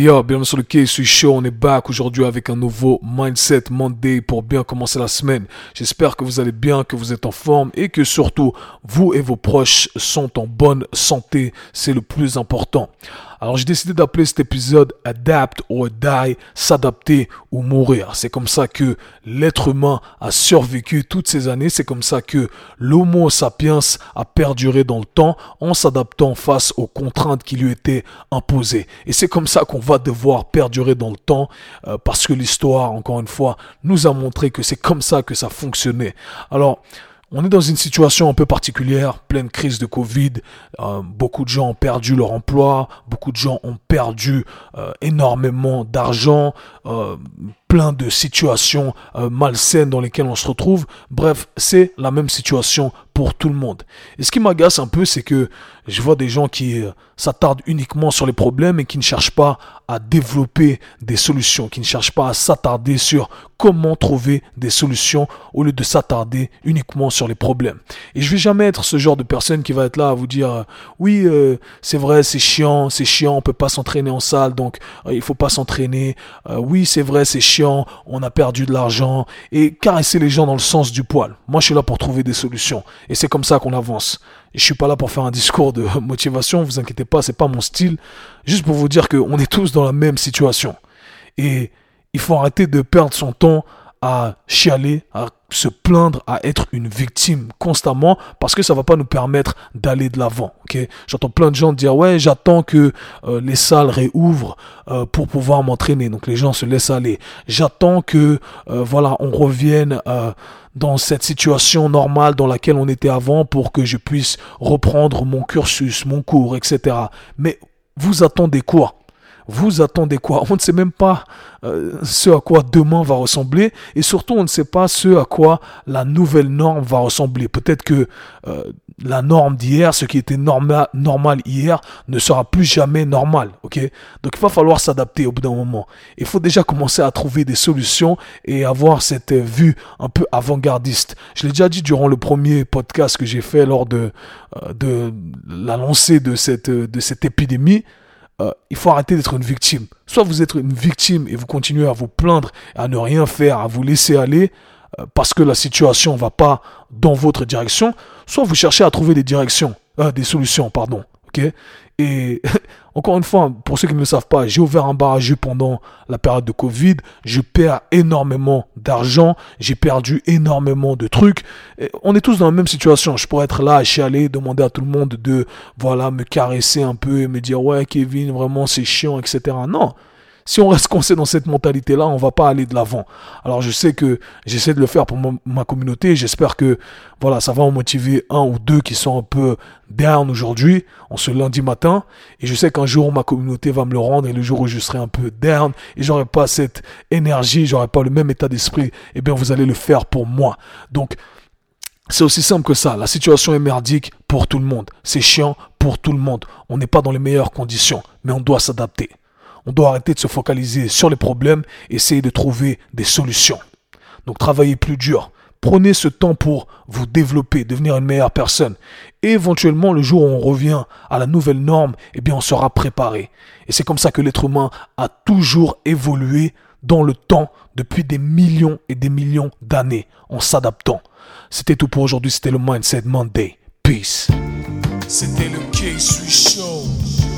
yo, bienvenue sur le quai, je suis chaud, on est back aujourd'hui avec un nouveau Mindset Monday pour bien commencer la semaine. J'espère que vous allez bien, que vous êtes en forme et que surtout vous et vos proches sont en bonne santé, c'est le plus important. Alors j'ai décidé d'appeler cet épisode Adapt or Die, s'adapter ou mourir. C'est comme ça que l'être humain a survécu toutes ces années. C'est comme ça que l'Homo sapiens a perduré dans le temps en s'adaptant face aux contraintes qui lui étaient imposées. Et c'est comme ça qu'on va devoir perdurer dans le temps euh, parce que l'histoire, encore une fois, nous a montré que c'est comme ça que ça fonctionnait. Alors, on est dans une situation un peu particulière, pleine crise de Covid. Euh, beaucoup de gens ont perdu leur emploi, beaucoup de gens ont perdu euh, énormément d'argent, euh, plein de situations malsaines dans lesquelles on se retrouve. Bref, c'est la même situation pour tout le monde. Et ce qui m'agace un peu, c'est que je vois des gens qui s'attardent uniquement sur les problèmes et qui ne cherchent pas à développer des solutions, qui ne cherchent pas à s'attarder sur comment trouver des solutions au lieu de s'attarder uniquement sur les problèmes. Et je vais jamais être ce genre de personne qui va être là à vous dire oui euh, c'est vrai c'est chiant c'est chiant on peut pas s'entraîner en salle donc euh, il faut pas s'entraîner euh, oui c'est vrai c'est chiant on a perdu de l'argent et caresser les gens dans le sens du poil. Moi je suis là pour trouver des solutions et c'est comme ça qu'on avance. Je suis pas là pour faire un discours de motivation, vous inquiétez pas, c'est pas mon style. Juste pour vous dire qu'on est tous dans la même situation. Et il faut arrêter de perdre son temps à chialer, à se plaindre, à être une victime constamment parce que ça va pas nous permettre d'aller de l'avant. Ok, j'entends plein de gens dire ouais j'attends que euh, les salles réouvrent euh, pour pouvoir m'entraîner. Donc les gens se laissent aller. J'attends que euh, voilà on revienne dans cette situation normale dans laquelle on était avant pour que je puisse reprendre mon cursus, mon cours, etc. Mais vous attendez quoi? Vous attendez quoi? On ne sait même pas euh, ce à quoi demain va ressembler et surtout on ne sait pas ce à quoi la nouvelle norme va ressembler. Peut-être que euh, la norme d'hier, ce qui était normal hier, ne sera plus jamais normal. Ok? Donc il va falloir s'adapter au bout d'un moment. Il faut déjà commencer à trouver des solutions et avoir cette vue un peu avant-gardiste. Je l'ai déjà dit durant le premier podcast que j'ai fait lors de, euh, la lancée de cette épidémie. Euh, il faut arrêter d'être une victime. Soit vous êtes une victime et vous continuez à vous plaindre, à ne rien faire, à vous laisser aller euh, parce que la situation ne va pas dans votre direction, soit vous cherchez à trouver des directions, euh, des solutions, pardon. Et encore une fois, pour ceux qui ne le savent pas, j'ai ouvert un bar pendant la période de Covid. Je perds énormément d'argent. J'ai perdu énormément de trucs. on est tous dans la même situation. Je pourrais être là à chialer, demander à tout le monde de, voilà, me caresser un peu et me dire, ouais, Kevin, vraiment, c'est chiant, etc. Non. Si on reste coincé dans cette mentalité-là, on va pas aller de l'avant. Alors je sais que j'essaie de le faire pour ma, communauté. J'espère que voilà, ça va en motiver un ou deux qui sont un peu down aujourd'hui, en ce lundi matin. Et je sais qu'un jour ma communauté va me le rendre et le jour où je serai un peu down et j'aurai pas cette énergie, j'aurai pas le même état d'esprit, eh bien vous allez le faire pour moi. Donc c'est aussi simple que ça. La situation est merdique pour tout le monde. C'est chiant pour tout le monde. On n'est pas dans les meilleures conditions, mais on doit s'adapter. On doit arrêter de se focaliser sur les problèmes, essayer de trouver des solutions. Donc travaillez plus dur. Prenez ce temps pour vous développer, devenir une meilleure personne. Et éventuellement, le jour où on revient à la nouvelle norme, eh bien, on sera préparé. Et c'est comme ça que l'être humain a toujours évolué dans le temps depuis des millions et des millions d'années en s'adaptant. C'était tout pour aujourd'hui. C'était le Mindset Monday. Peace.